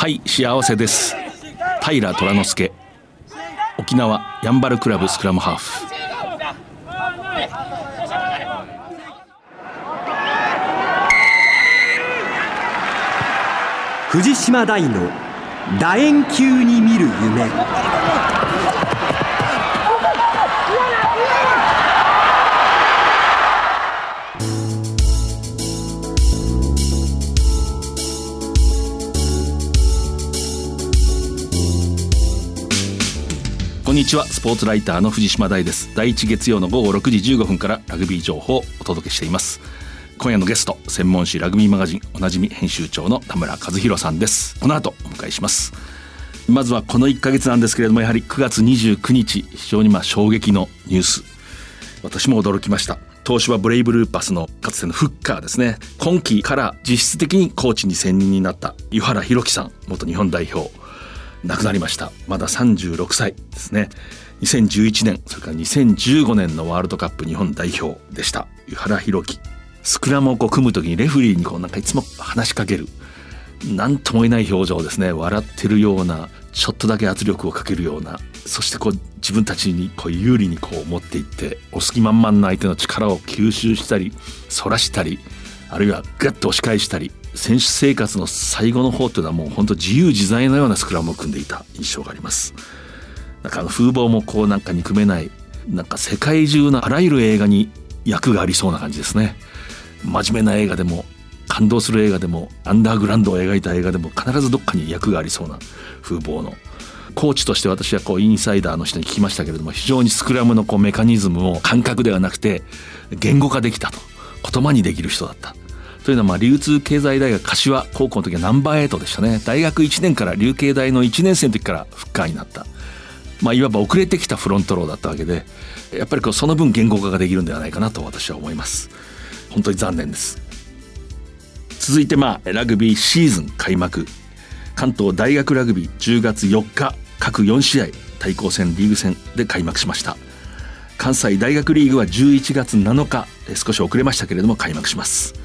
はい幸せです。平虎之助。沖縄ヤンバルクラブスクラムハーフ。藤島大の楕円球に見る夢。ちは。スポーツライターの藤島大です。第一月曜の午後6時15分からラグビー情報をお届けしています。今夜のゲスト専門誌ラグビーマガジンおなじみ編集長の田村和弘さんです。この後お迎えします。まずはこの1ヶ月なんですけれどもやはり9月29日非常にまあ衝撃のニュース。私も驚きました。東芝ブレイブルーパスのかつてのフッカーですね。今季から実質的にコーチに選任になった湯原弘樹さん元日本代表。亡くなりました。まだ36歳ですね。2011年それから2015年のワールドカップ日本代表でした。湯原弘樹スクラムをこう組む時にレフリーにこうなんかいつも話しかける。何とも言えない表情ですね。笑ってるようなちょっとだけ圧力をかけるような。そしてこう自分たちにこう有利にこう持っていってお隙満々な相手の力を吸収したり反らしたりあるいはガッと押し返したり選手生活の最後の方というのはもう本当自由自在のようなスクラムを組んでいた印象があります。なんかあの風貌もこうなんか憎めないなんか世界中のあらゆる映画に役がありそうな感じですね。真面目な映画でも感動する映画でもアンダーグラウンドを描いた映画でも必ずどっかに役がありそうな風貌のコーチとして私はこうインサイダーの人に聞きましたけれども非常にスクラムのこうメカニズムを感覚ではなくて言語化できたと言葉にできる人だった。というのはまあ流通経済大学柏高校の時はナンバー8でしたね。大学1年から流経大の1年生の時からフッカーになった。まあいわば遅れてきたフロントローだったわけでやっぱりこうその分言語化ができるんではないかなと私は思います。本当に残念です。続いてまあラグビーシーズン開幕。関東大学ラグビー10月4日各4試合対抗戦リーグ戦で開幕しました。関西大学リーグは11月7日少し遅れましたけれども開幕します。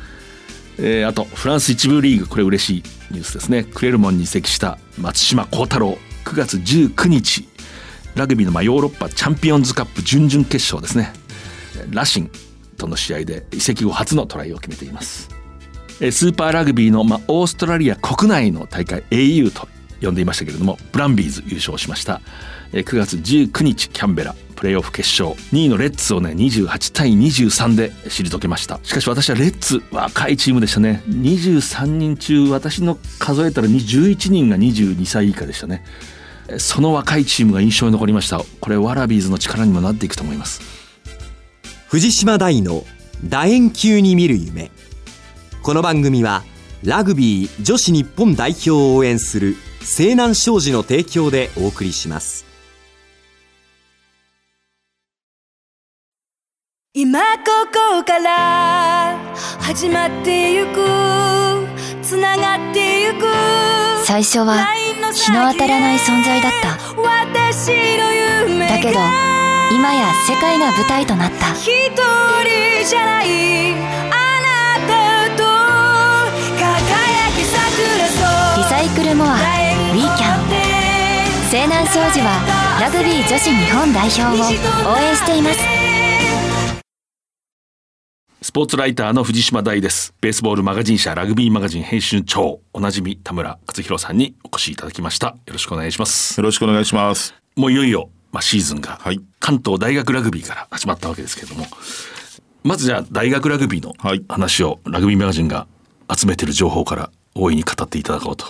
えー、あとフランス一部リーグ。これ嬉しいニュースですね。クレルモンに移籍した松島幸太郎。9月19日。ラグビーのまあヨーロッパチャンピオンズカップ準々決勝ですね。ラシンとの試合で移籍後初のトライを決めています。スーパーラグビーのまあオーストラリア国内の大会 au と呼んでいましたけれどもブランビーズ優勝しました。9月19日キャンベラプレーオフ決勝。2位のレッツをね28対23で退けました。しかし私はレッツ若いチームでしたね。23人中私の数えたら11人が22歳以下でしたね。その若いチームが印象に残りました。これワラビーズの力にもなっていくと思います。藤島大の楕円球に見る夢。この番組はラグビー女子日本代表を応援する西南商事の提供でお送りします。今ここから始まってゆくつながってゆく最初は日の当たらない存在だった。私の夢だけど今や世界が舞台となった。一人じゃないあなたと輝き桜そう。リサイクルモア西南商事はラグビー女子日本代表を応援しています。スポーツライターの藤島大です。ベースボールマガジン社ラグビーマガジン編集長おなじみ田村克弘さんにお越しいただきました。よろしくお願いします。よろしくお願いします。もういよいよまあシーズンがはい。関東大学ラグビーから始まったわけですけれどもまずじゃあ大学ラグビーのはい。話をラグビーマガジンが集めている情報から大いに語っていただこうと。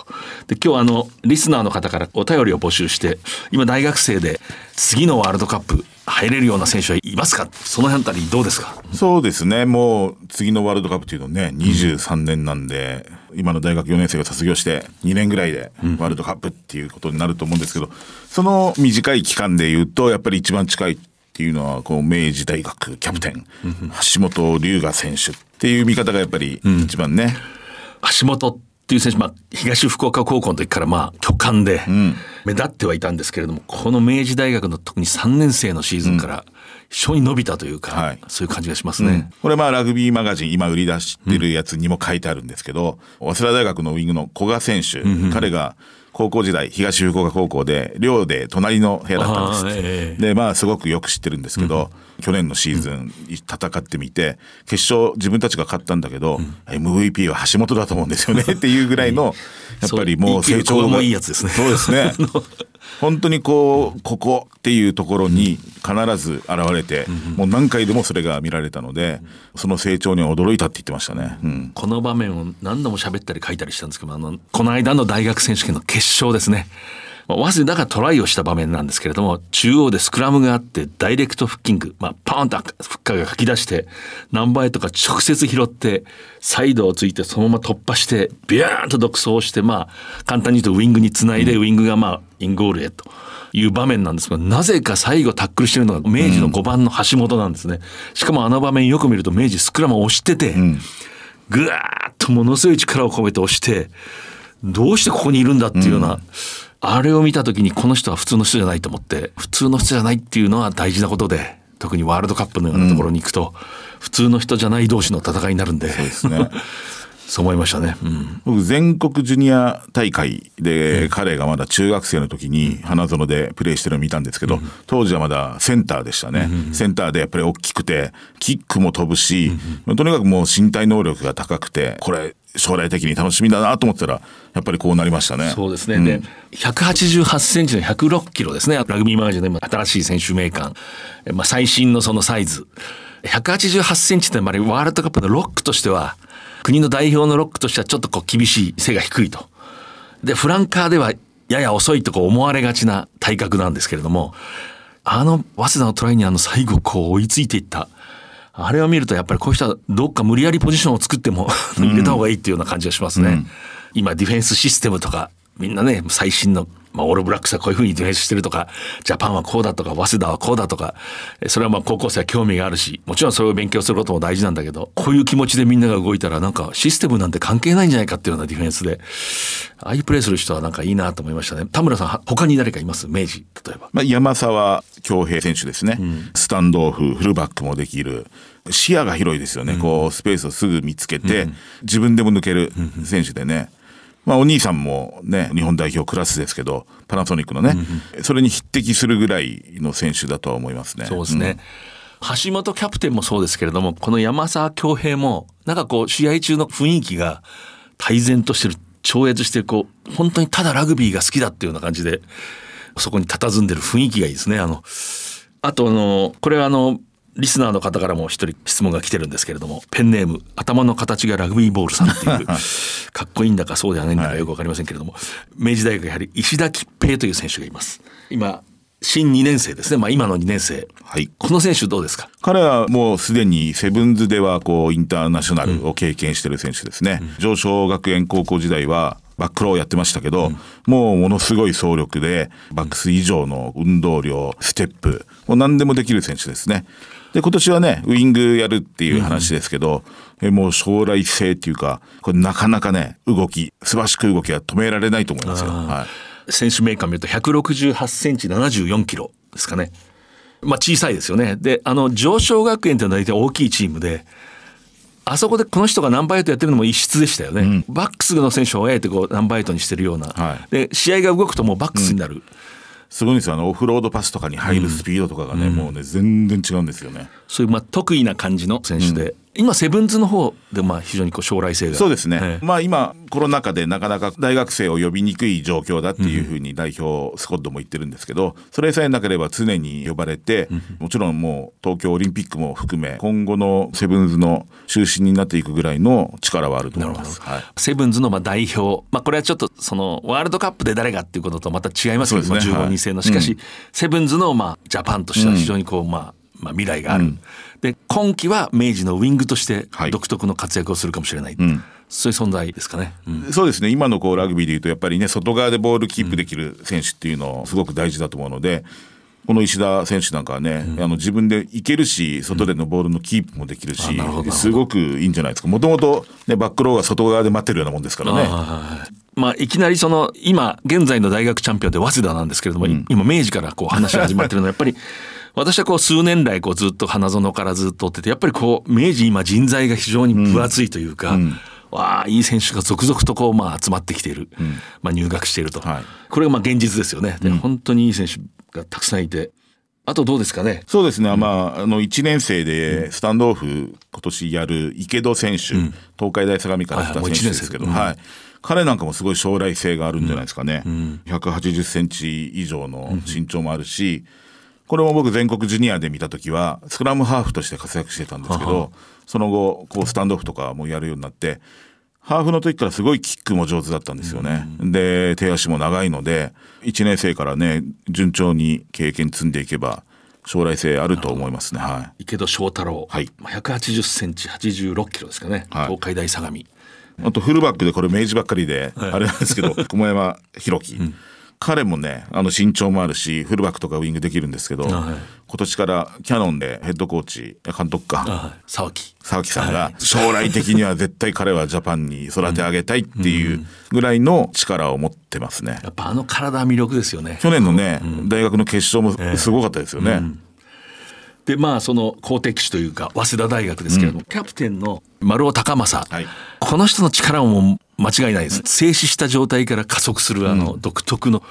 で今日はあのリスナーの方からお便りを募集して今大学生で次のワールドカップ入れるような選手はいますか？その辺りどうですか？そうですね。もう次のワールドカップというのね23年なんで、今の大学4年生が卒業して2年ぐらいでワールドカップっていうことになると思うんですけど、その短い期間で言うとやっぱり一番近いっていうのはこう明治大学キャプテン、橋本龍河選手っていう見方がやっぱり一番ね、橋本っていう選手、まあ、東福岡高校の時からまあ巨漢で、目立ってはいたんですけれどもこの明治大学の特に3年生のシーズンから非常に伸びたというか、はい。そういう感じがしますね。これまあラグビーマガジン今売り出してるやつにも書いてあるんですけど、早稲田大学のウィングの古賀選手、彼が高校時代東福岡高校で寮で隣の部屋だったんです。ええでまあすごくよく知ってるんですけど、去年のシーズン戦ってみて決勝自分たちが勝ったんだけど、MVP は橋本だと思うんですよね。っていうぐらいの やっぱりもう成長そう EQ もいいやつですね。そうですね 本当にこうここっていうところに必ず現れて、もう何回でもそれが見られたのでその成長に驚いたって言ってましたね。うんこの場面を何度も喋ったり書いたりしたんですけどあのこの間の大学選手権の決勝ですね。まあ早稲田がトライをした場面なんですけれども中央でスクラムがあってダイレクトフッキング、まあ、パーンとフッカーが書き出してナンバーエイトが直接拾ってサイドをついてそのまま突破してビューンと独走してまあ簡単に言うとウイングにつないでウイングがまあインゴールへと。いう場面なんですがなぜか最後タックルしてるのが明治の5番の橋本なんですね、しかもあの場面よく見ると明治スクラムを押してて、ぐわーっとものすごい力を込めて押してどうしてここにいるんだっていうような、あれを見た時にこの人は普通の人じゃないと思って普通の人じゃないっていうのは大事なことで特にワールドカップのようなところに行くと、普通の人じゃない同士の戦いになるんでそうですね。思いましたね。うん。僕全国ジュニア大会で彼がまだ中学生の時に花園でプレーしてるのを見たんですけど当時はまだセンターでしたね。センターでやっぱり大きくてキックも飛ぶしとにかくもう身体能力が高くてこれ将来的に楽しみだなと思ったらやっぱりこうなりましたね。そうですね。で、188センチの106キロですね。ラグビーマガジンの今新しい選手名鑑。まあ、最新のそのサイズ。188センチってやっぱりワールドカップのロックとしては、国の代表のロックとしてはちょっとこう厳しい、背が低いと。で、フランカーではやや遅いとこう思われがちな体格なんですけれども、あの、早稲田のトライにあの最後こう追いついていった。あれを見るとやっぱりこういう人はどっか無理やりポジションを作っても 入れた方がいいっていうような感じがしますね。今ディフェンスシステムとかみんなね最新の、まあ、オールブラックスはこういうふうにディフェンスしてるとかジャパンはこうだとか早稲田はこうだとかえそれはまあ高校生は興味があるしもちろんそれを勉強することも大事なんだけどこういう気持ちでみんなが動いたらなんかシステムなんて関係ないんじゃないかっていうようなディフェンスでああいうプレーする人はなんかいいなと思いましたね。田村さんは他に誰かいます？明治例えば。まあ、山沢恭平選手ですね、スタンドオフフルバックもできる。視野が広いですよね、こうスペースをすぐ見つけて、自分でも抜ける選手でね、まあ、お兄さんもね日本代表クラスですけどパナソニックのね、それに匹敵するぐらいの選手だとは思いますね。そうですね。橋本キャプテンもそうですけれども、この山沢恭平も、なんかこう、試合中の雰囲気が泰然としてる、超越してる、こう、本当にただラグビーが好きだっていうような感じで、そこに佇んでる雰囲気がいいですね。あの、あとあの、これはあの、リスナーの方からも一人質問が来てるんですけれども、ペンネーム、頭の形がラグビーボールさんっていう、かっこいいんだかそうではないんだかよくわかりませんけれども、明治大学やはり石田吉平という選手がいます。今、新2年生ですね。まあ今の2年生。はい。この選手どうですか？彼はもうすでにセブンズではこうインターナショナルを経験してる選手ですね、上昇学園高校時代はバックローをやってましたけど、もうものすごい走力でバックス以上の運動量ステップもう何でもできる選手ですねで今年はねウイングやるっていう話ですけど、えもう将来性っていうかこれなかなかね動き素晴らしく動きは止められないと思いますよ、はい選手名鑑見ると168センチ74キロですかね。まあ小さいですよね。で、あの上昇学園っていうのは大体大きいチームで、あそこでこの人がナンバーエイトやってるのも異質でしたよね。バックスの選手をあえてこうナンバーエイトにしてるような。はいで、試合が動くともうバックスになる。すごいんですよ。あのオフロードパスとかに入るスピードとかがね、もうね全然違うんですよね。そういうまあ得意な感じの選手で、今セブンズの方でまあ非常にこう将来性が。そうですね、ええ。まあ今コロナ禍でなかなか大学生を呼びにくい状況だっていうふうに代表スコットも言ってるんですけどそれさえなければ常に呼ばれて、もちろんもう東京オリンピックも含め今後のセブンズの中心になっていくぐらいの力はあると思います。はい。セブンズのまあ代表、まあ、これはちょっとそのワールドカップで誰がっていうこととまた違いますけど、すねまあ15人制のしかし、セブンズのまあジャパンとしては非常にこう、まあまあ、未来がある、で今季は明治のウィングとしてはい。独特の活躍をするかもしれない、ん。そういう存在ですかね。うん。そうですね。今のこうラグビーでいうとやっぱりね外側でボールキープできる選手っていうのすごく大事だと思うので。この石田選手なんかはね、あの自分でいけるし外でのボールのキープもできるし、あなるほどなるほど。すごくいいんじゃないですか。もともと、ね、バックローが外側で待ってるようなもんですからね。まあ、いきなりその今現在の大学チャンピオンで早稲田なんですけれども、今明治からこう話が始まってるのはやっぱり私はこう数年来こうずっと花園からずっと追っててやっぱりこう明治今人材が非常に分厚いというか、わあいい選手が続々とこうまあ集まってきている、まあ、入学していると、はい。これがまあ現実ですよね。で、本当にいい選手がたくさんいて。あとどうですかね？そうですね、まあ、あの1年生でスタンドオフ、今年やる池戸選手、東海大相模から来た選手ですけど、一年生はい。彼なんかもすごい将来性があるんじゃないですかね、180センチ以上の身長もあるし、これも僕、全国ジュニアで見たときは、スクラムハーフとして活躍してたんですけど、その後、こうスタンドオフとかもやるようになって、ハーフの時からすごいキックも上手だったんですよね。で、手足も長いので、1年生からね、順調に経験積んでいけば、将来性あると思いますね。はい。池戸翔太郎、はい。まあ180センチ86キロですかね、はい。東海大相模。あとフルバックでこれ明治ばっかりで、はい。あれなんですけど、駒山弘樹。彼もね、あの身長もあるし、フルバックとかウィングできるんですけど、はい。今年からキャノンでヘッドコーチ、監督か、はい。沢木。沢木さんが将来的には絶対彼はジャパンに育て上げたいっていうぐらいの力を持ってますね。やっぱあの体は魅力ですよね。去年のね、大学の決勝もすごかったですよね。でまあその好敵手というか早稲田大学ですけれども、キャプテンの丸尾高政、はい。この人の力も間違いないです。静止した状態から加速するあの独特の、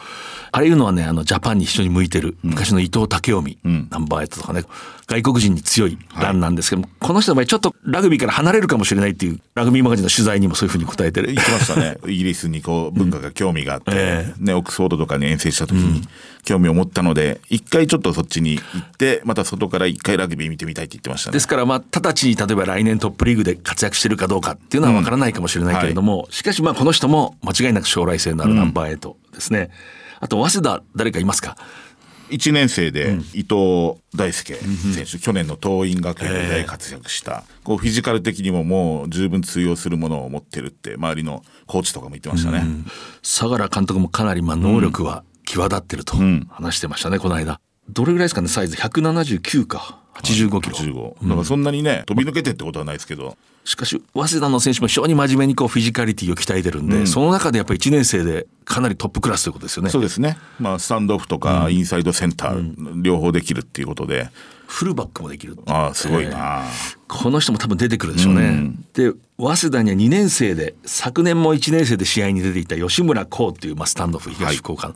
あれいうのはねあのジャパンに非常に向いてる昔の伊藤武臣、ナンバーエイトとかね外国人に強いランなんですけども、この人の場合ちょっとラグビーから離れるかもしれないっていうラグビーマガジンの取材にもそういうふうに答えてる。言ってましたね。イギリスにこう文化が興味があって、えね、オックスフォードとかに遠征した時に興味を持ったので、一回ちょっとそっちに行って、また外から一回ラグビー見てみたいって言ってましたね。ですからまあ直ちに例えば来年トップリーグで活躍してるかどうかっていうのは分からないかもしれないけれども、しかしまあこの人も間違いなく将来性のあるナンバーエイトですね。あと早稲田誰かいますか？1年生で伊藤大輔選手、去年の桐蔭学園で大活躍した、こうフィジカル的にももう十分通用するものを持ってるって周りのコーチとかも言ってましたね。相良監督もかなりまあ能力は際立ってると話してましたね、この間。どれぐらいですかねサイズ？179か。85キロ。15だからそんなにね飛び抜けてってことはないですけど、しかし早稲田の選手も非常に真面目にこうフィジカリティを鍛えてるんで、その中でやっぱり1年生でかなりトップクラスということですよね。そうですね、まあ、スタンドオフとかインサイドセンター、両方できるっていうことで。フルバックもできるああすごいな、この人も多分出てくるでしょうね。で早稲田には2年生で昨年も1年生で試合に出ていた吉村光っていう、まあ、スタンドオフ東福岡の、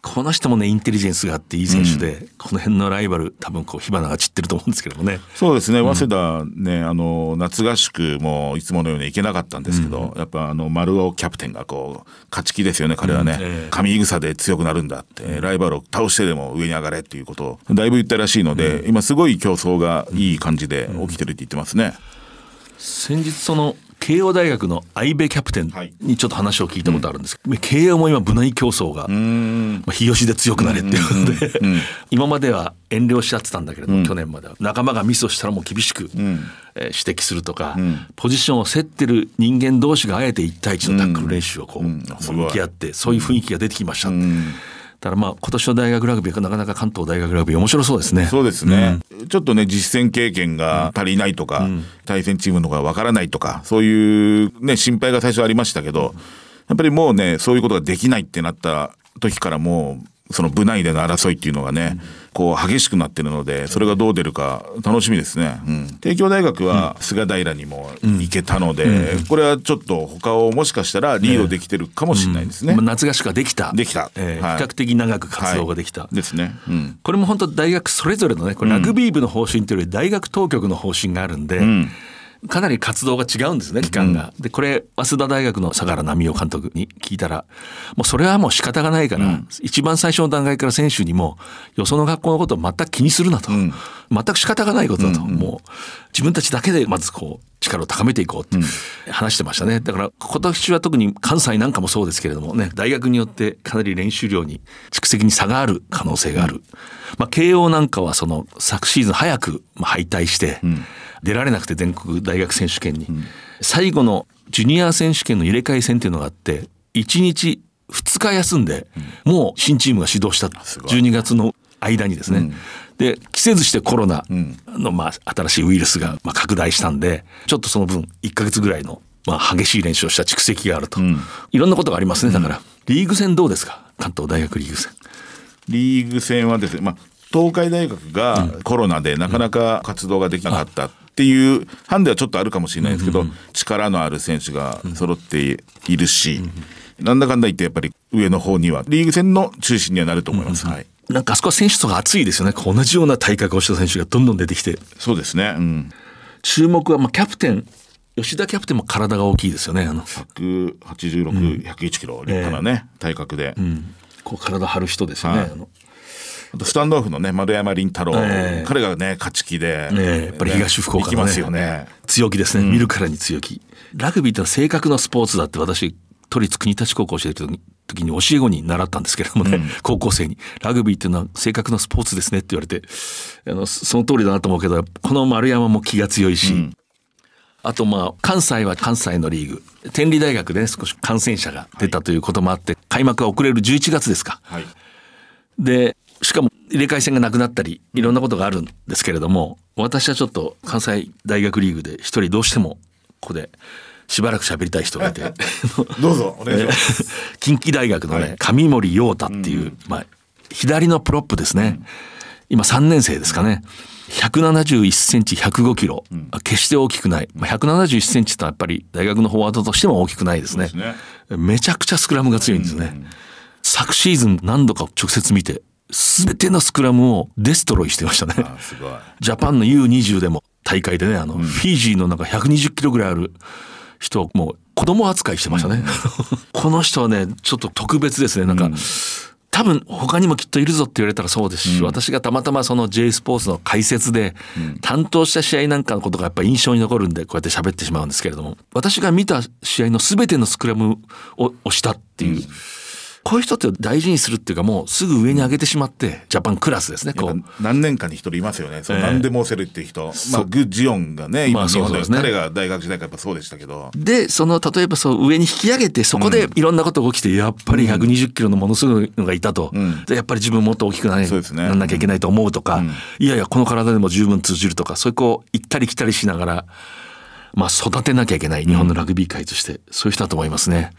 この人もねインテリジェンスがあっていい選手で、この辺のライバル多分こう火花が散ってると思うんですけどもね。そうですね、早稲田ね、あの、夏合宿もいつものように行けなかったんですけど、やっぱあの、丸尾キャプテンがこう、勝ち気ですよね、彼はね。ええ。神戦で強くなるんだって、ライバルを倒してでも上に上がれっていうことを、だいぶ言ったらしいので、今すごい競争がいい感じで起きてるって言ってますね。先日その慶応大学の相部キャプテンはい。にちょっと話を聞いたことあるんです。けど、慶応も今部内競争が、まあ、日吉で強くなれっていうことで、今までは遠慮しちゃってたんだけれども、去年までは。仲間がミスをしたらもう厳しく、えー指摘するとか、ポジションを競ってる人間同士があえて1対1のタックル練習をこう、向き合ってそういう雰囲気が出てきました、だからまあ今年の大学ラグビーがなかなか関東大学ラグビー面白そうですね。そうですね、ちょっとね、実践経験が足りないとか、対戦チームのがわからないとか、そういうね、心配が最初ありましたけど、やっぱりもうね、そういうことができないってなった時からもう、その部内での争いっていうのがね、こう激しくなってるので、それがどう出るか楽しみですね。うん。帝京大学は菅平にも行けたので、これはちょっと他をもしかしたらリードできてるかもしれないですね。まあ夏合宿ができた。できた。はい。えー比較的長く活動ができた。はい。ですね。うん。これも本当大学それぞれのね、これラグビー部の方針というより大学当局の方針があるんで、かなり活動が違うんですね、期間が。で、これ、早稲田大学の相良奈美夫監督に聞いたら、もうそれはもう仕方がないから、一番最初の段階から選手にも、よその学校のことを全く気にするなと。全く仕方がないことだと。もう、自分たちだけでまずこう、力を高めていこうって話してましたね。だから今年は特に関西なんかもそうですけれどもね、大学によってかなり練習量に蓄積に差がある可能性がある。まあ慶応なんかはその昨シーズン早くまあ敗退して、出られなくて全国大学選手権に、最後のジュニア選手権の入れ替え戦っていうのがあって、1日2日休んで、もう新チームが始動した。すごい12月の間にですね。で、季節してコロナの、まあ、新しいウイルスが、まあ、拡大したんで、ちょっとその分、1ヶ月ぐらいの、まあ、激しい練習をした蓄積があると、いろんなことがありますねだから、リーグ戦どうですか？関東大学リーグ戦。リーグ戦はですね、まあ、東海大学がコロナでなかなか活動ができなかったっていうハンデはちょっとあるかもしれないですけど、力のある選手が揃っているし、なんだかんだ言ってやっぱり上の方にはリーグ戦の中心にはなると思います。はい。なんかあそこは選手層が熱いですよね。同じような体格をした選手がどんどん出てきて。そうですね。うん。注目はまあキャプテン吉田キャプテンも体が大きいですよね。あの、186、101キロ、立派なね、体格で。こう体張る人ですよね、はい。あとスタンドオフのね、丸山凛太郎、ええ。彼がね、勝ち気で、やっぱり東福岡のねますよね。強気ですね、見るからに強気。ラグビーってのは性格のスポーツだって私都立国立高校を教えてる時に教え子に習ったんですけれどもね、高校生にラグビーっていうのは性格のスポーツですねって言われてあのその通りだなと思うけどこの丸山も気が強いし、あとまあ関西は関西のリーグ天理大学でね少し感染者が出たということもあって、開幕が遅れる11月ですか。はい。でしかも入れ替え戦がなくなったりいろんなことがあるんですけれども私はちょっと関西大学リーグで一人どうしてもここでしばらく喋りたい人がいて。どうぞ、お願いします。近畿大学のね上森陽太っていう、まあ、左のプロップですね、今3年生ですかね。171センチ105キロ、決して大きくない、まあ、171センチとやっぱり大学のフォワードとしても大きくないですね。そうですめちゃくちゃスクラムが強いんですね、昨シーズン何度か直接見て全てのスクラムをデストロイしてましたね。あすごい。ジャパンの U20 でも大会でねあの、フィジーのなんか120キロぐらいある人をもう子供扱いしてましたね、この人はねちょっと特別ですね。なんか、多分他にもきっといるぞって言われたらそうですし、私がたまたまその J スポーツの解説で担当した試合なんかのことがやっぱ印象に残るんでこうやって喋ってしまうんですけれども私が見た試合の全てのスクラムを押したっていう、こういう人って大事にするっていうかもうすぐ上に上げてしまってジャパンクラスですねこう。何年かに一人いますよね。そうええ何でも押せるっていう人。まあ、グ・ジオンがね、ま今、あ日本で、そうですね。彼が大学時代からやっぱそうでしたけど。でその例えばそう上に引き上げてそこでいろんなことが起きてやっぱり120キロのものすごいのがいたと、ん。でやっぱり自分もっと大きくな,、ね。なんなきゃいけないと思うとか、いやいやこの体でも十分通じるとかそういうこう行ったり来たりしながら、まあ、育てなきゃいけない日本のラグビー界として、そういう人だと思いますね。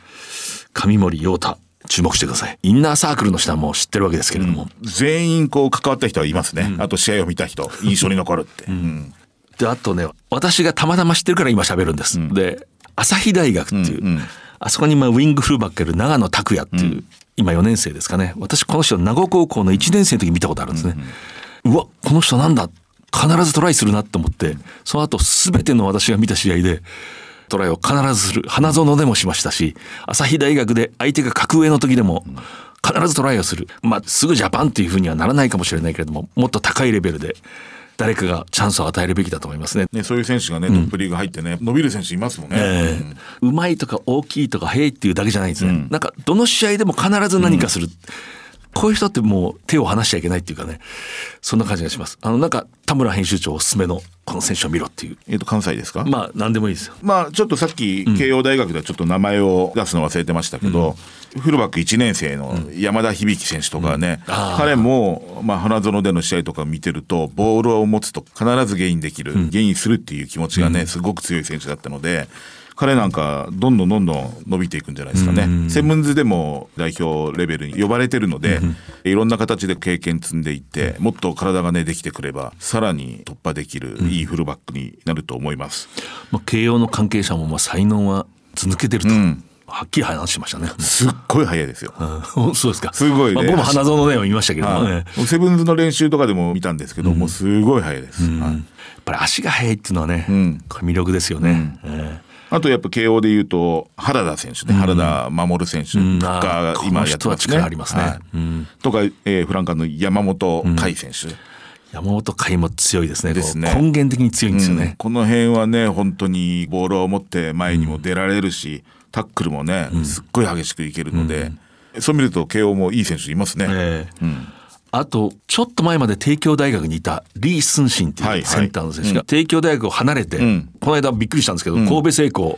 上森陽太注目してください。インナーサークルの人はもう知ってるわけですけれども、全員こう関わった人はいますね。あと試合を見た人、印象に残るって。うん。であとね私がたまたま知ってるから今喋るんです、で朝日大学っていう、うんうん。あそこにまあウィングフルバックやる長野拓也っていう、今4年生ですかね。私この人名護高校の1年生の時見たことあるんですね、うわこの人なんだ。必ずトライするなと思ってその後全ての私が見た試合でトライを必ずする。花園でもしましたし朝日大学で相手が格上の時でも必ずトライをする。まあすぐジャパンっていうふうにはならないかもしれないけれどももっと高いレベルで誰かがチャンスを与えるべきだと思いますね。ね、そういう選手がね、トップリーグ入ってね、伸びる選手いますもんね。ええ。うまいとか大きいとか速いっていうだけじゃないんですね、なんかどの試合でも必ず何かする、こういう人ってもう手を離しちゃいけないっていうかねそんな感じがします。あのなんか田村編集長おすすめのこの選手を見ろっていう。えっ、と、関西ですか？まあ何でもいいですよ。まあちょっとさっき慶応大学ではちょっと名前を出すの忘れてましたけど、フルバック1年生の山田響選手とかね、あー。彼も、まあ、花園での試合とか見てるとボールを持つと必ずゲインできる、ゲインするっていう気持ちがねすごく強い選手だったので。彼なんかどんどんどんどん伸びていくんじゃないですかね。セブンズでも代表レベルに呼ばれてるので、いろんな形で経験積んでいって、もっと体がねできてくれば、さらに突破できるいいフルバックになると思います。まあ、慶応の関係者もまあ才能は続けてると、んはっきり話しましたね。すっごい速いですよ。うん そうですか。すごいねまあ、僕も花園のね見ましたけども、ねセブンズの練習とかでも見たんですけど、もうすごい速いです。はいぱり足が速いっていうのはね、んこれ魅力ですよね。ええあとやっぱ慶応で言うと原田選手ね、原田守選手ん。が今やってますね。この人は力ありますね。はい。うん。とか、えーフランカーの山本海選手。山本海も強いですね。ですね。根源的に強いんですよね。うん。この辺はね本当にボールを持って前にも出られるし、タックルもねすっごい激しくいけるので、そう見ると慶応もいい選手いますね。ええあとちょっと前まで帝京大学にいた李承信ってはいいうはいセンターの選手が帝京大学を離れて、ん。この間びっくりしたんですけど、神戸製鋼。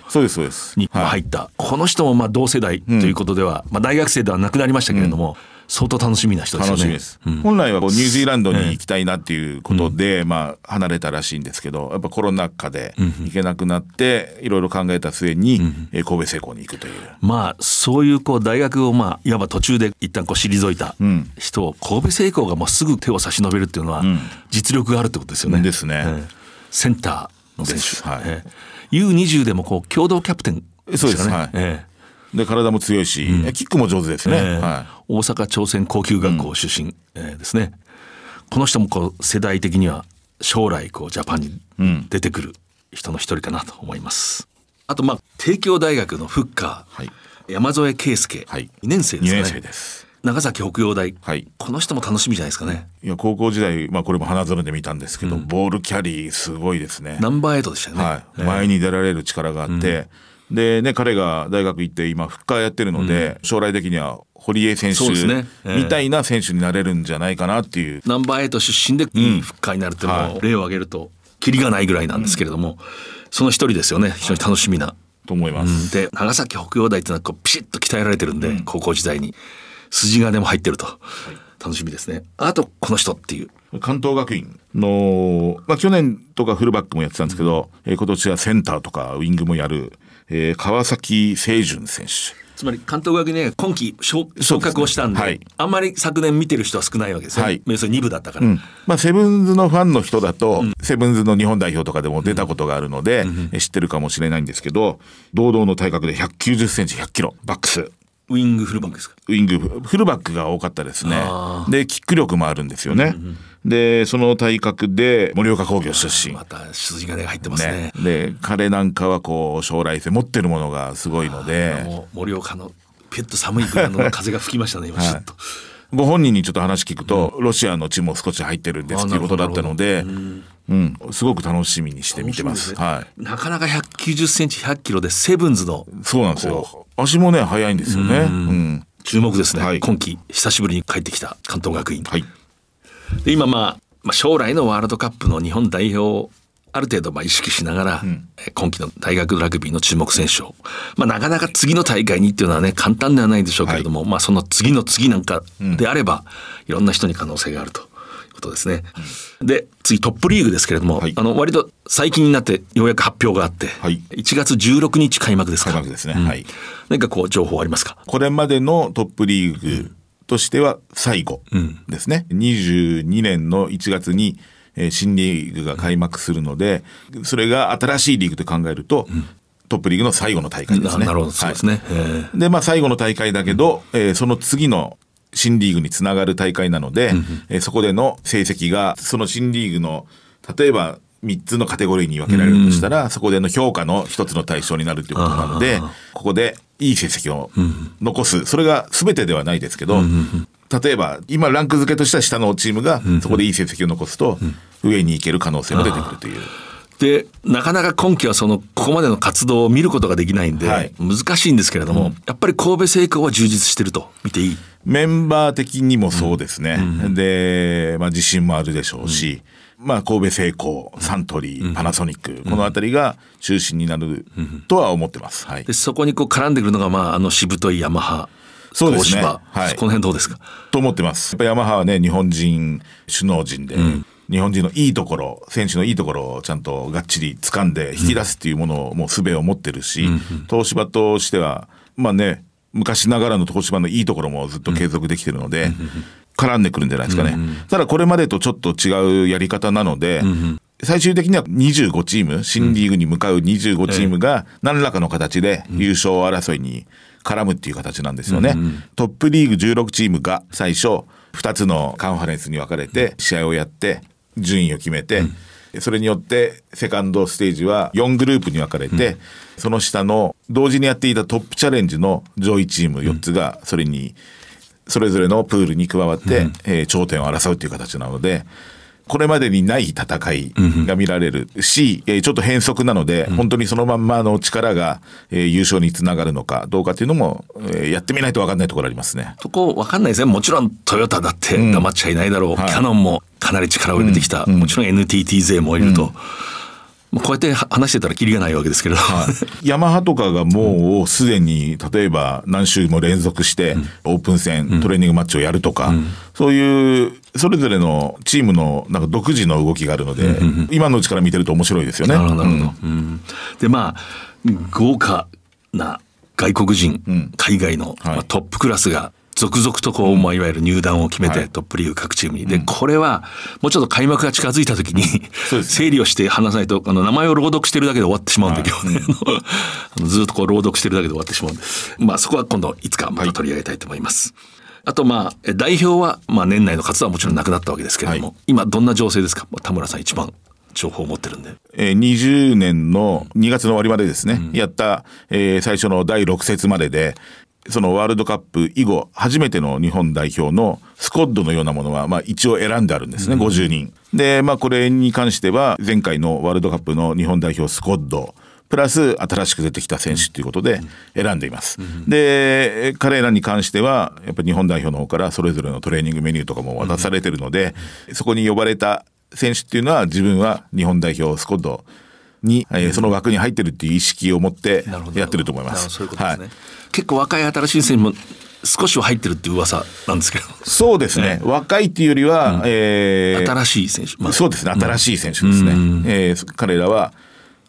にはい。入った、この人もまあ同世代ということでは、まあ、大学生ではなくなりましたけれども、相当楽しみな人ですよね。楽しみです、本来はこうニュージーランドに行きたいなっていうことで、まあ離れたらしいんですけどやっぱコロナ禍で行けなくなっていろいろ考えた末に、えー神戸製鋼に行くという。まあそういうこう大学をまあいわば途中で一旦こう退いた人を神戸製鋼がもうすぐ手を差し伸べるっていうのは実力があるってことですよね。ですね。ええ。センターの選手。はい。ええ。U20 でもこう共同キャプテンですよね。そうですはい。ええで体も強いし、キックも上手ですね、ええ。は大阪朝鮮高級学校出身、えーですね。この人もこう世代的には将来こうジャパンに出てくる人の一人かなと思います、あとまあ帝京大学のフッカー、はい。山添圭介、はい。2年生い、2ですかね。年生です。長崎北洋大、はい。この人も楽しみじゃないですかね。いや高校時代、まあ、これも花園で見たんですけど、ボールキャリーすごいですね。ナンバーエイトでしたよね、はい、前に出られる力があって、でね彼が大学行って今フッカーやってるので、将来的には堀江選手みたいな選手になれるんじゃないかなっていう、ナンバーエイト出身でいいフッカーになるってもうはい。例を挙げるとキリがないぐらいなんですけれども、その一人ですよね。非常に楽しみな。と思います。で長崎北洋大っていうのはピシッと鍛えられてるんで、高校時代に。筋金も入ってると、楽しみですね。あとこの人っていう。関東学院の、まあ、去年とかフルバックもやってたんですけど、えー今年はセンターとかウィングもやる、えー川崎清純選手。つまり関東学院ね今季昇昇格をしたんではい。あんまり昨年見てる人は少ないわけですね、はい。要するに2部だったから、うん。まあ、セブンズのファンの人だと、セブンズの日本代表とかでも出たことがあるので、え知ってるかもしれないんですけど堂々の体格で190センチ100キロバックスウィングフルバックですか？ウィングフルバックが多かったですね。あでキック力もあるんですよね、でその体格で盛岡工業出身。また筋金が入ってますね。ね、で彼なんかはこう将来性持ってるものがすごいので。もう盛岡のペット寒いグラウンドの風が吹きましたね今ちょっと、ご本人にちょっと話聞くと、ロシアの血も少し入ってるんですあっていうことだったのでうん、すごく楽しみにして見てます。はなかなか190センチ100キロでセブンズのい、そうなんですよ。足もね速いんですよね。うん、注目ですね、はい。今季久しぶりに帰ってきた関東学院、はい。で今まあ、まあ、将来のワールドカップの日本代表をある程度まあ意識しながら、えー今季の大学ラグビーの注目選手を、まあ、なかなか次の大会にっていうのはね簡単ではないでしょうけれども、まあ、その次の次なんかであれば、いろんな人に可能性があると。いうことですね。で次トップリーグですけれども、はいあの割と最近になってようやく発表があって、はい1月16日開幕ですか開幕ですね。はい。何かこう情報ありますか？これまでのトップリーグとしては最後ですね。22年の1月に、えー新リーグが開幕するので、それが新しいリーグと考えると、トップリーグの最後の大会ですね。ななるほどそうですね。えーで、まあ、最後の大会だけど、えーその次の新リーグにつながる大会なので、えーそこでの成績が、その新リーグの、例えば、3つのカテゴリーに分けられるとしたら、そこでの評価の一つの対象になるということなので、ここでいい成績を残す。それが全てではないですけど、例えば、今ランク付けとしては下のチームが、そこでいい成績を残すと、上に行ける可能性も出てくるという。でなかなか今期はそのここまでの活動を見ることができないんで、はい。難しいんですけれども、やっぱり神戸製鋼は充実してると見ていい？メンバー的にもそうですね。で、まあ自信もあるでしょうし、まあ神戸製鋼、サントリー、パナソニック、このあたりが中心になるとは思ってます。はい。で。そこにこう絡んでくるのが、まあ、あのしぶといヤマハそうですね。はい。この辺どうですか？と思ってます。やっぱヤマハはね、日本人、首脳陣で、日本人のいいところ、選手のいいところをちゃんとがっちり掴んで引き出すっていうものをもう術を持ってるし、東芝としては、まあね、昔ながらの東芝のいいところもずっと継続できてるので、絡んでくるんじゃないですかね。ただこれまでとちょっと違うやり方なので、最終的には25チーム、新リーグに向かう25チームが何らかの形で優勝争いに絡むっていう形なんですよね。トップリーグ16チームが最初2つのカンファレンスに分かれて試合をやって順位を決めて、それによってセカンドステージは4グループに分かれて、その下の同時にやっていたトップチャレンジの上位チーム4つがそれにそれぞれのプールに加わって、えー頂点を争うという形なので、これまでにない戦いが見られるし、えーちょっと変則なので、本当にそのまんまの力が、えー優勝につながるのかどうかっていうのも、えーやってみないと分かんないところありますね。そこ分かんないですね。もちろんトヨタだって黙っちゃいないだろう、はい。キャノンもかなり力を入れてきた、もちろん NTT 勢もいると、まあこうやって話してたらキリがないわけですけれど、ヤマハとかがもうすでに例えば何週も連続してオープン戦、トレーニングマッチをやるとか、そういうそれぞれのチームのなんか独自の動きがあるので、今のうちから見てると面白いですよね。なるほどなるほど、うん。うん。でまあ豪華な外国人、ん。海外の、はい。まあトップクラスが続々とこう、まあ、いわゆる入団を決めて、はい。トップリーグ各チームに。で、これは、もうちょっと開幕が近づいた時に、整理をして話さないと、あの、名前を朗読してるだけで終わってしまうんで、今日ね、ずっとこう朗読してるだけで終わってしまうんで、まあ、そこは今度、いつかまた取り上げたいと思います。あと、まあ、え代表は、まあ、年内の活動はもちろんなくなったわけですけれども、はい。今、どんな情勢ですか？まあ田村さん一番情報を持ってるんで。えー20年の2月の終わりまでですね、やった、えー最初の第6節までで、そのワールドカップ以後、初めての日本代表のスコッドのようなものは、まあ一応選んであるんですね、50人。で、まあこれに関しては、前回のワールドカップの日本代表スコッド、プラス新しく出てきた選手ということで選んでいます。で、彼らに関しては、やっぱり日本代表の方からそれぞれのトレーニングメニューとかも渡されてるので、そこに呼ばれた選手っていうのは自分は日本代表スコッドに、えーその枠に入ってるっていう意識を持ってやってると思います。結構若い新しい選手も少しは入ってるっていう噂なんですけど、そうですね。若いっていうよりは、えー新しい選手、まあ。そうですね。新しい選手ですね。えー彼らは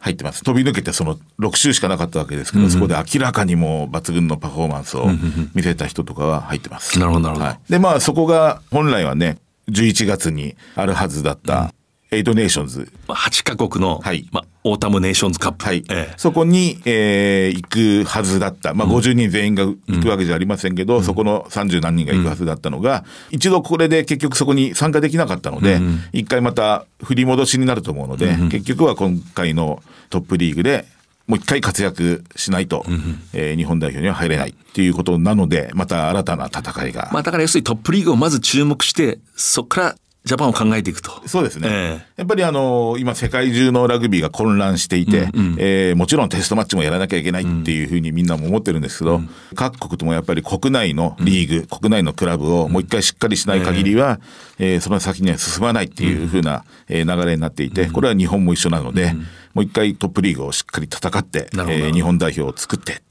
入ってます。飛び抜けてその6周しかなかったわけですけど、そこで明らかにもう抜群のパフォーマンスを見せた人とかは入ってます。なるほどなるほど。はい。で、まあそこが本来はね、11月にあるはずだった、エイトネーションズ。まあ8カ国の、はい。まあ、オータムネーションズカップ、はい、ええ。そこに、えー行くはずだった、まあ、50人全員が行くわけじゃありませんけど、そこの30何人が行くはずだったのが、一度これで結局そこに参加できなかったので、一回また振り戻しになると思うので、結局は今回のトップリーグでもう一回活躍しないと、えー日本代表には入れないっていうことなので、また新たな戦いが。まあ、だから要するにトップリーグをまず注目してそこからジャパンを考えていくと。そうですね、ええ。やっぱりあの今世界中のラグビーが混乱していて、えーもちろんテストマッチもやらなきゃいけないっていうふうにみんなも思ってるんですけど、各国ともやっぱり国内のリーグ、国内のクラブをもう一回しっかりしない限りは、えーその先には進まないっていうふうな、えー流れになっていて、これは日本も一緒なので、もう一回トップリーグをしっかり戦って、えー日本代表を作って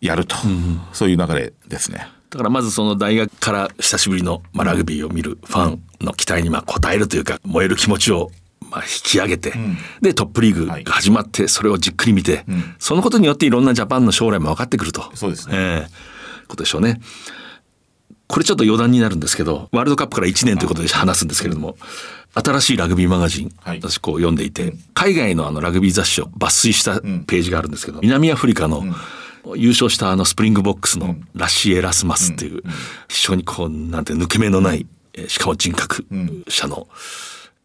やると、そういう流れですね。だからまずその大学から久しぶりの、まあ、ラグビーを見るファンの期待にまあ応えるというか燃える気持ちをまあ引き上げて、でトップリーグが始まってそれをじっくり見て、そのことによっていろんなジャパンの将来も分かってくると。そうですね。ええ。ことでしょうね。これちょっと余談になるんですけどワールドカップから1年ということで話すんですけれども新しいラグビーマガジン、はい。私こう読んでいて海外のあのラグビー雑誌を抜粋したページがあるんですけど、南アフリカの優勝したあのスプリングボックスのラッシー・エラスマスっていう非常にこうなんて抜け目のない、えーしかも人格者の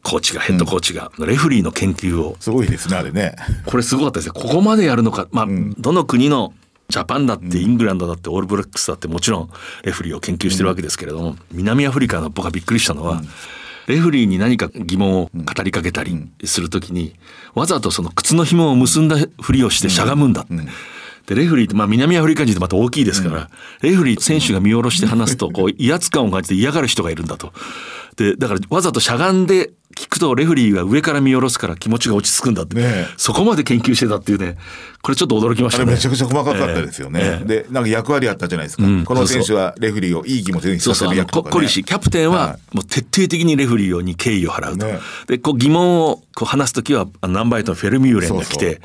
コーチがヘッドコーチがレフリーの研究を。すごいですね、あれね。これすごかったですね。ここまでやるのか。まあ、どの国のジャパンだってイングランドだってオールブラックスだってもちろんレフリーを研究してるわけですけれども、南アフリカの僕がびっくりしたのは、レフリーに何か疑問を語りかけたりするときに、わざとその靴の紐を結んだふりをしてしゃがむんだって。でレフリーって、まあ、南アフリカ人ってまた大きいですから、レフリー選手が見下ろして話すと こう威圧感を感じて嫌がる人がいるんだと。でだからわざとしゃがんで聞くとレフリーが上から見下ろすから気持ちが落ち着くんだって、ねえ。そこまで研究してたっていうねこれちょっと驚きましたね。あれめちゃくちゃ細かかったですよね。ええ。で、なんか役割あったじゃないですか。うん。この選手はレフリーをいい気持ちにさせる役とか、ね。ココリシキャプテンははもう徹底的にレフリーに敬意を払うと、ね。でこう疑問をこう話す時はあのナンバーエイトのフェルミューレンが来てそうそう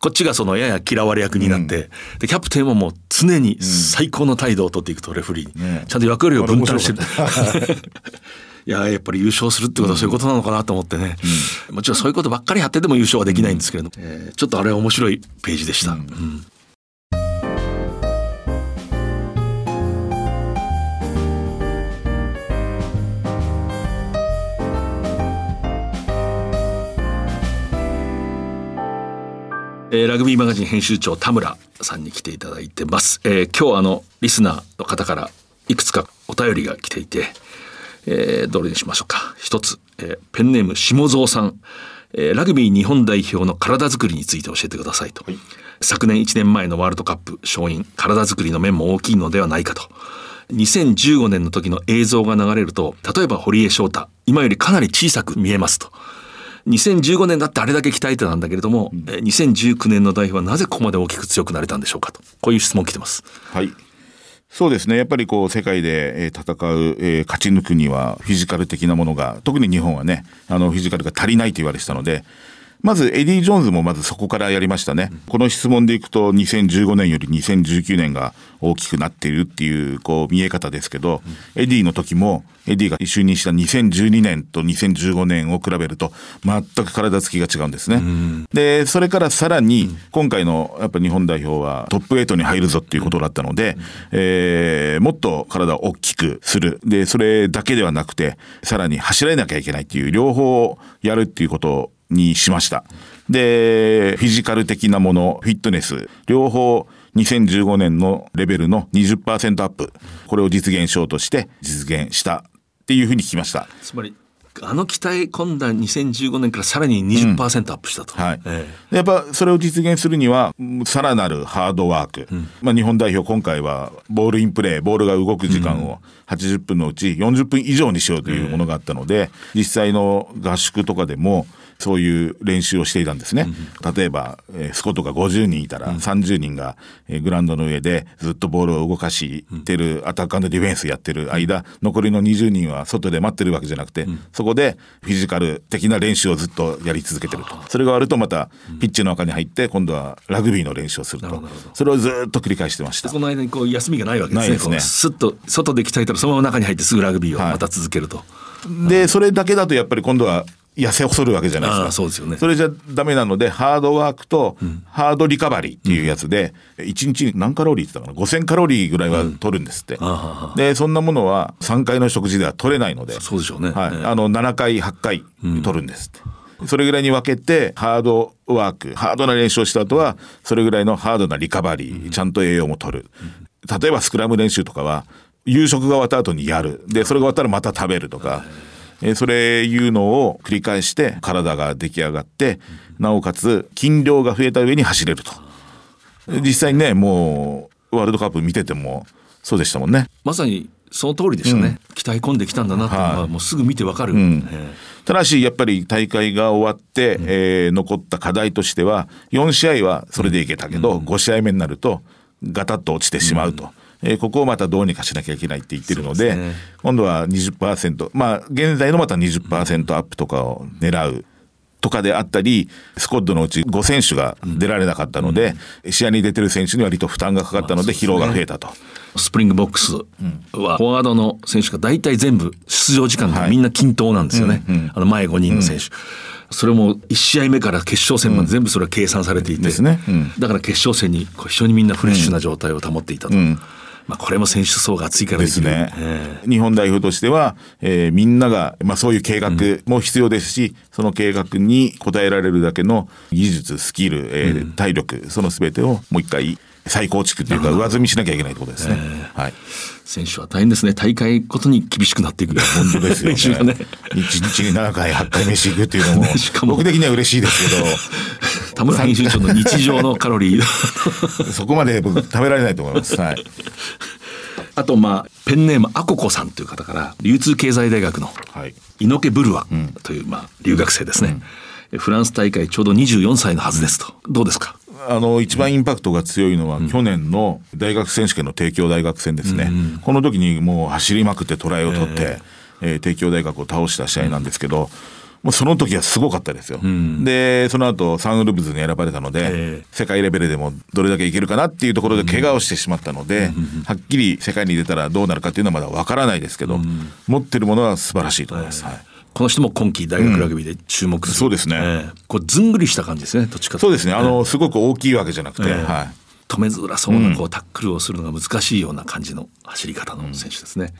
こっちがそのやや嫌われ役になって、でキャプテンはもう常に最高の態度を取っていくとレフリーに、ねちゃんと役割を分担して。る いややっぱり優勝するってことはそういうことなのかなと思ってね、もちろんそういうことばっかりやってても優勝はできないんですけれども、えーちょっとあれは面白いページでした。えーラグビーマガジン編集長田村さんに来ていただいてます。えー今日あのリスナーの方からいくつかお便りが来ていて、えーどれにしましょうか。一つ、えーペンネーム下蔵さん、えーラグビー日本代表の体作りについて教えてくださいと。昨年1年前のワールドカップ勝因体作りの面も大きいのではないかと。2015年の時の映像が流れると例えば堀江翔太今よりかなり小さく見えますと。2015年だってあれだけ鍛えてたんだけれども、えー2019年の代表はなぜここまで大きく強くなれたんでしょうかとこういう質問来てます。はい。そうですね。やっぱりこう世界でえー戦う、えー勝ち抜くにはフィジカル的なものが特に日本はねあのフィジカルが足りないと言われてたので。まずエディ・ジョーンズもまずそこからやりましたね。この質問でいくと2015年より2019年が大きくなっているっていうこう見え方ですけど、エディの時もエディが就任した2012年と2015年を比べると全く体つきが違うんですね。で、それからさらに今回のやっぱ日本代表はトップ8に入るぞっていうことだったので、えーもっと体を大きくする。で、それだけではなくて、さらに走らなきゃいけないっていう両方やるっていうことにしました。で、フィジカル的なもの、フィットネス、両方2015年のレベルの20%アップ、これを実現しようとして実現したっていうふうに聞きました。つまりあの鍛え込んだ2015年からさらに20%アップしたと。はい。えでやっぱそれを実現するにはうんさらなるハードワーク、まあ、日本代表今回はボールインプレーボールが動く時間を80分のうち40分以上にしようというものがあったので、実際の合宿とかでもそういう練習をしていたんですね。例えば、えースコットが50人いたら30人が、えーグラウンドの上でずっとボールを動かしてる、アタックディフェンスやってる間、残りの20人は外で待ってるわけじゃなくて、そこでフィジカル的な練習をずっとやり続けてると。それが終わるとまたピッチの中に入って今度はラグビーの練習をすると。それをずっと繰り返してましたそ。の間にこう休みがないわけですね。すねこうスッと外で鍛えたらそのまま中に入ってすぐラグビーをはいまた続けると。で、それだけだとやっぱり今度は痩せ細るわけじゃないですか。そうですよねそれじゃダメなので、ハードワークとハードリカバリーっていうやつで、1日に何カロリーって言ったかな ?5000 カロリーぐらいは取るんですって。あで、そんなものは3回の食事では取れないので、そうでしょうねはい。ええあの、7回、8回取るんですって。それぐらいに分けて、ハードワーク、ハードな練習をした後は、それぐらいのハードなリカバリー、ちゃんと栄養も取る。例えばスクラム練習とかは、夕食が終わった後にやる。で、それが終わったらまた食べるとか、えーそれいうのを繰り返して体が出来上がって、なおかつ筋量が増えた上に走れると。実際にね、もうワールドカップ見ててもそうでしたもんね。まさにその通りでしたね。鍛え込んできたんだなっていうのははいもうすぐ見てわかる。んえただし、やっぱり大会が終わって、えー残った課題としては、4試合はそれでいけたけど、5試合目になると、ガタッと落ちてしまうと。えーここをまたどうにかしなきゃいけないって言ってるので、ね。今度は20%、まあ、現在のまた20%アップとかを狙う。とかであったり、スコッドのうち5選手が出られなかったので、試合に出てる選手に割と負担がかかったので疲労が増えたと。スプリングボックスはフォワードの選手が大体全部出場時間がみんな均等なんですよね。あの前5人の選手。それも1試合目から決勝戦まで全部それは計算されていて、ですね。うん。だから決勝戦に非常にみんなフレッシュな状態を保っていたと。まあこれも選手層が厚いからですねえ。日本代表としては、えーみんなが、まあそういう計画も必要ですし、その計画に応えられるだけの技術、スキル、えー体力、その全てをもう一回再構築というか上積みしなきゃいけないってことですね。はい。選手は大変ですね。大会ごとに厳しくなっていく。本当ですよねね。一日に7回、8回飯行くっていうのも 僕的には嬉しいです 田村編集長の日常のカロリー。そこまで僕食べられないと思います。はい。あとまあペンネームアココさんという方から流通経済大学のはい。猪木ブルワというまあ留学生ですね。フランス大会ちょうど24歳のはずですと。どうですか？あの一番インパクトが強いのは、去年の大学選手権の帝京大学戦ですね、この時にもう走りまくってトライを取って、えー帝京大学を倒した試合なんですけど、もうその時はすごかったですよ。で、その後サンウルブズに選ばれたので、え世界レベルでもどれだけいけるかなっていうところで怪我をしてしまったので、はっきり世界に出たらどうなるかっていうのはまだわからないですけど、持ってるものは素晴らしいと思います。はい。この人も今季大学ラグビーで注目する。そうですね。ええ。これずんぐりした感じですね。どっちかそうですね、あの、すごく大きいわけじゃなくて、ええ。はい。止めづらそうなこうタックルをするのが難しいような感じの走り方の選手ですね。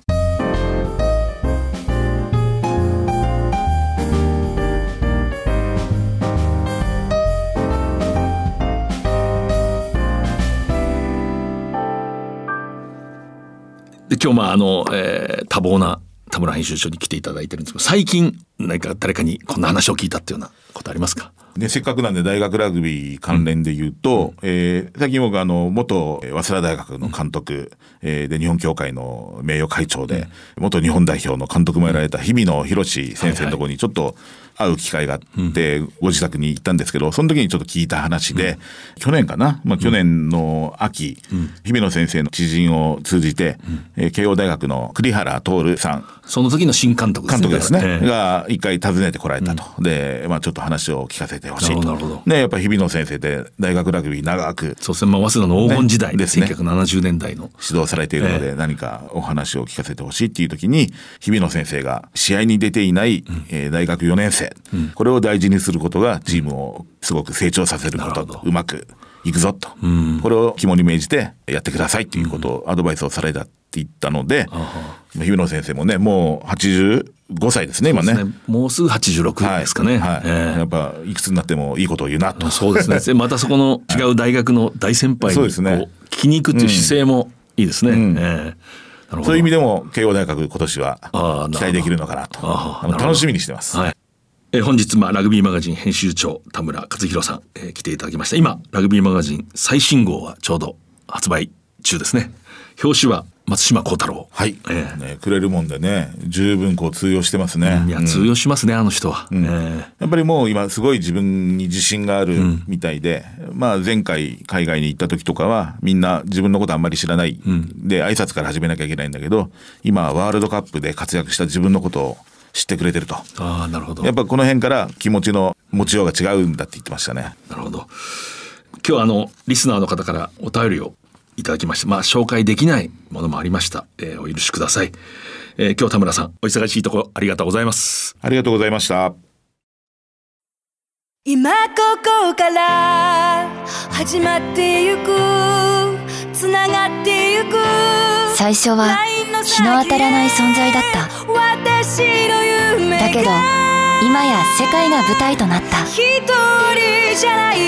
で今日まああの、えー多忙な田村編集長に来ていただいてるんですけど最近何か誰かにこんな話を聞いたっていうようなことありますか？で、せっかくなんで大学ラグビー関連で言うと、えー最近僕あの、元えー早稲田大学の監督、えーで、日本協会の名誉会長で、元日本代表の監督もやられた日比野博先生のところにちょっと会う機会があって、ご自宅に行ったんですけど、その時にちょっと聞いた話で、去年かな、まあ去年の秋、日比野先生の知人を通じて、えー慶応大学の栗原徹さん、その時の新監督ですね。監督ですね。ええが一回訪ねてこられたと。で、まあちょっと話を聞かせてほしいと。で、やっぱり日比野先生で大学ラグビー長く。そうですね、まあ、早稲田の黄金時代、ね。ですね。1970年代の。指導されているので、何かお話を聞かせてほしいっていう時に、日比野先生が試合に出ていない、えー大学4年生、これを大事にすることがチームをすごく成長させることなるほど。うまくいくぞと、これを肝に銘じてやってくださいっていうことをアドバイスをされたって言ったので、日比野先生もね、もう85歳ですね、今ね。ねもうすぐ86ですかね。はい。ええやっぱいくつになってもいいことを言うなと。そうですね。で またそこの違う大学の大先輩にこうそうですね聞きに行くっていう姿勢もいいですね。んええなるほどそういう意味でも慶応大学今年は期待できるのかなとな楽しみにしてます。はい。えー本日、まあ、ラグビーマガジン編集長、田村和弘さん、えー来ていただきました。今、ラグビーマガジン最新号はちょうど発売中ですね。表紙は松島幸太郎。はい、ええね、くれるもんでね十分こう通用してますね。いや、うん通用しますね、あの人は。えーやっぱりもう今すごい自分に自信があるみたいで、まあ前回海外に行った時とかはみんな自分のことあんまり知らない、で挨拶から始めなきゃいけないんだけど今はワールドカップで活躍した自分のことを知ってくれてると。ああ、なるほど。やっぱこの辺から気持ちの持ちようが違うんだって言ってましたね。なるほど。今日はあのリスナーの方からお便りをいただきまして、まあ紹介できないものもありました。えーお許しください。えー今日田村さん、お忙しいところありがとうございます。ありがとうございました。今ここから始まってゆくつながってゆく最初は日の当たらない存在だった私の夢がだけど今や世界が舞台となった一人じゃない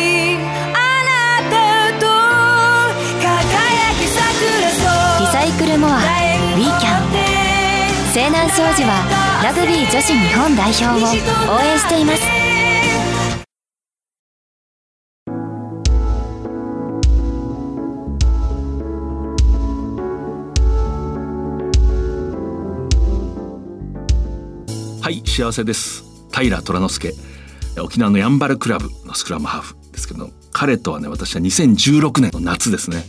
商事はラグビー女子日本代表を応援していますはい、幸せです。平虎之助、沖縄のヤンバルクラブのスクラムハーフですけど、彼とはね、私は2016年の夏ですね。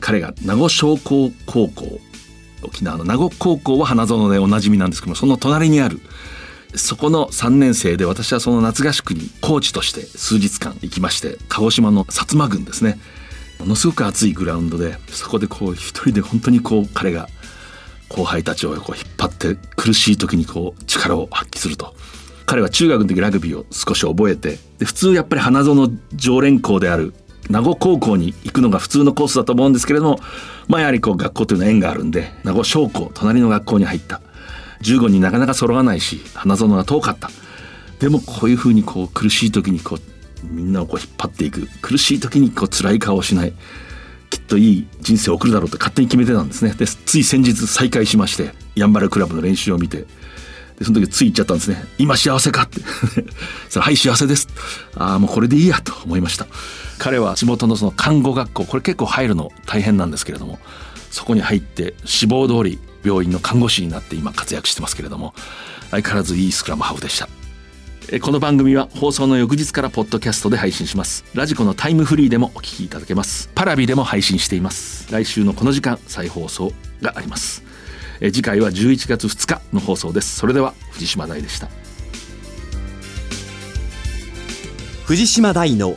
彼が名護商工高校、沖縄の名護高校は花園でおなじみなんですけども、その隣にある、そこの3年生で私はその夏合宿にコーチとして数日間行きまして、鹿児島の薩摩郡ですね。ものすごく暑いグラウンドで、そこでこう一人で本当にこう彼が後輩たちをこう引っ張って苦しい時にこう力を発揮すると彼は中学の時ラグビーを少し覚えてで普通やっぱり花園常連校である名護高校に行くのが普通のコースだと思うんですけれどもまあやはりこう学校というのは縁があるんで名護商校隣の学校に入った。15人なかなか揃わないし花園が遠かった。でもこういうふうにこう苦しい時にこうみんなをこう引っ張っていく。苦しい時にこう辛い顔をしない。きっといい人生を送るだろうと勝手に決めてたんですね。でつい先日再会しましてヤンバルクラブの練習を見て。でその時つい言っちゃったんですね。今幸せかって。はい幸せです。ああもうこれでいいやと思いました。彼は地元のその看護学校これ結構入るの大変なんですけれどもそこに入って志望通り病院の看護師になって今活躍してますけれども相変わらずいいスクラムハーフでした。この番組は放送の翌日からポッドキャストで配信します。ラジコのタイムフリーでもお聞きいただけます。パラビでも配信しています。来週のこの時間再放送があります。次回は11月2日の放送です。それでは藤島大でした。藤島大の